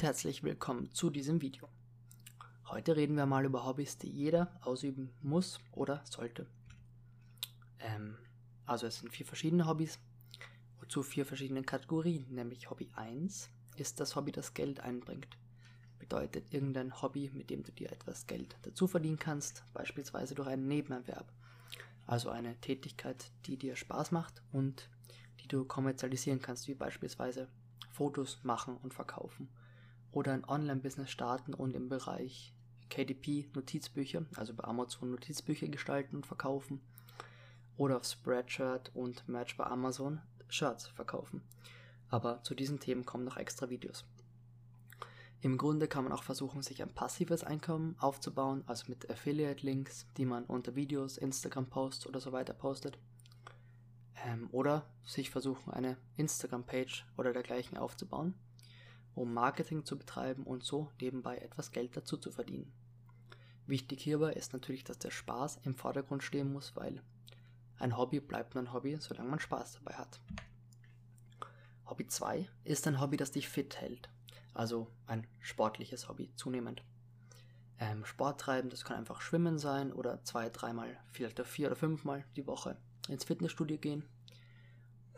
und herzlich willkommen zu diesem Video. Heute reden wir mal über Hobbys, die jeder ausüben muss oder sollte. Ähm, also es sind vier verschiedene Hobbys zu vier verschiedenen Kategorien, nämlich Hobby 1 ist das Hobby, das Geld einbringt. Bedeutet irgendein Hobby, mit dem du dir etwas Geld dazu verdienen kannst, beispielsweise durch einen Nebenerwerb. Also eine Tätigkeit, die dir Spaß macht und die du kommerzialisieren kannst, wie beispielsweise Fotos machen und verkaufen oder ein Online-Business starten und im Bereich KDP Notizbücher, also bei Amazon Notizbücher gestalten und verkaufen oder auf Spreadshirt und Merch bei Amazon Shirts verkaufen. Aber zu diesen Themen kommen noch extra Videos. Im Grunde kann man auch versuchen, sich ein passives Einkommen aufzubauen, also mit Affiliate-Links, die man unter Videos, Instagram-Posts oder so weiter postet. Ähm, oder sich versuchen, eine Instagram-Page oder dergleichen aufzubauen, um Marketing zu betreiben und so nebenbei etwas Geld dazu zu verdienen. Wichtig hierbei ist natürlich, dass der Spaß im Vordergrund stehen muss, weil ein Hobby bleibt nur ein Hobby, solange man Spaß dabei hat. Hobby 2 ist ein Hobby, das dich fit hält, also ein sportliches Hobby zunehmend. Ähm, Sport treiben, das kann einfach Schwimmen sein oder zwei, dreimal, vielleicht vier oder fünfmal die Woche ins Fitnessstudio gehen.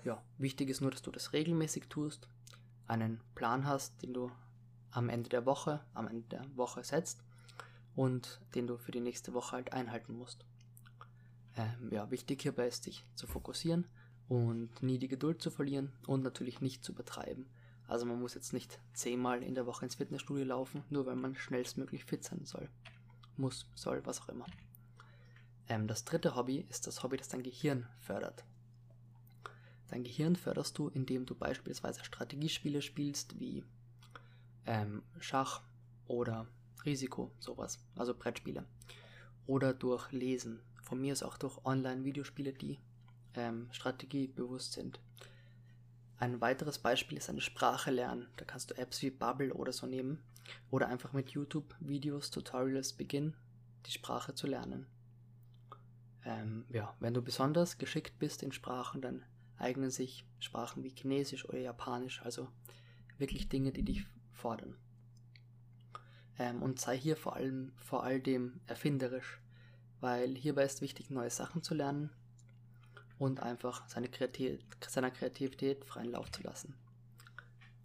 Ja, wichtig ist nur, dass du das regelmäßig tust, einen Plan hast, den du am Ende der Woche, am Ende der Woche setzt und den du für die nächste Woche halt einhalten musst. Ähm, ja, wichtig hierbei ist, sich zu fokussieren und nie die Geduld zu verlieren und natürlich nicht zu übertreiben. Also man muss jetzt nicht zehnmal in der Woche ins Fitnessstudio laufen, nur weil man schnellstmöglich fit sein soll. Muss, soll, was auch immer. Ähm, das dritte Hobby ist das Hobby, das dein Gehirn fördert. Dein Gehirn förderst du, indem du beispielsweise Strategiespiele spielst wie ähm, Schach oder Risiko, sowas, also Brettspiele. Oder durch Lesen. Von mir ist auch durch Online-Videospiele, die ähm, strategiebewusst sind. Ein weiteres Beispiel ist eine Sprache lernen. Da kannst du Apps wie Bubble oder so nehmen oder einfach mit YouTube-Videos, Tutorials beginnen, die Sprache zu lernen. Ähm, ja, wenn du besonders geschickt bist in Sprachen, dann eignen sich Sprachen wie Chinesisch oder Japanisch, also wirklich Dinge, die dich fordern. Ähm, und sei hier vor allem vor all dem erfinderisch, weil hierbei ist wichtig, neue Sachen zu lernen und einfach seine Kreativ seiner Kreativität freien Lauf zu lassen.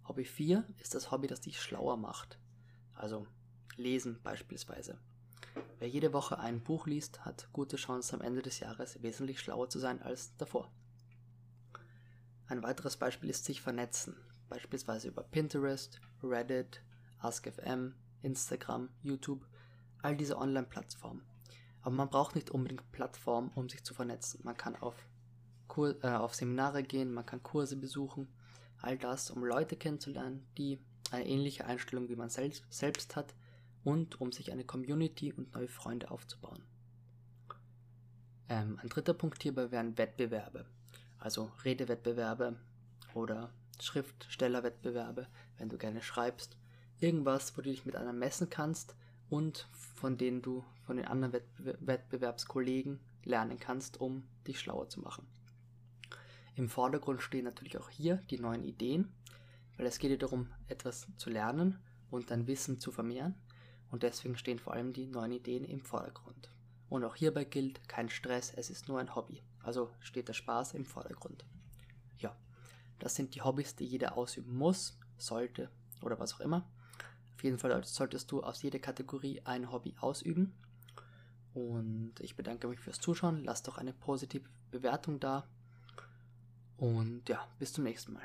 Hobby 4 ist das Hobby, das dich schlauer macht. Also lesen beispielsweise. Wer jede Woche ein Buch liest, hat gute Chancen am Ende des Jahres wesentlich schlauer zu sein als davor. Ein weiteres Beispiel ist sich vernetzen, beispielsweise über Pinterest, Reddit, AskFM, Instagram, YouTube, all diese Online-Plattformen. Aber man braucht nicht unbedingt Plattformen, um sich zu vernetzen. Man kann auf, Kur äh, auf Seminare gehen, man kann Kurse besuchen, all das, um Leute kennenzulernen, die eine ähnliche Einstellung wie man selbst, selbst hat und um sich eine Community und neue Freunde aufzubauen. Ähm, ein dritter Punkt hierbei wären Wettbewerbe, also Redewettbewerbe oder Schriftstellerwettbewerbe, wenn du gerne schreibst. Irgendwas, wo du dich mit einer messen kannst und von denen du von den anderen Wettbe Wettbewerbskollegen lernen kannst, um dich schlauer zu machen. Im Vordergrund stehen natürlich auch hier die neuen Ideen, weil es geht dir darum, etwas zu lernen und dein Wissen zu vermehren und deswegen stehen vor allem die neuen Ideen im Vordergrund. Und auch hierbei gilt kein Stress, es ist nur ein Hobby. Also steht der Spaß im Vordergrund. Ja, das sind die Hobbys, die jeder ausüben muss, sollte oder was auch immer. Auf jeden Fall solltest du aus jeder Kategorie ein Hobby ausüben. Und ich bedanke mich fürs Zuschauen. Lass doch eine positive Bewertung da. Und ja, bis zum nächsten Mal.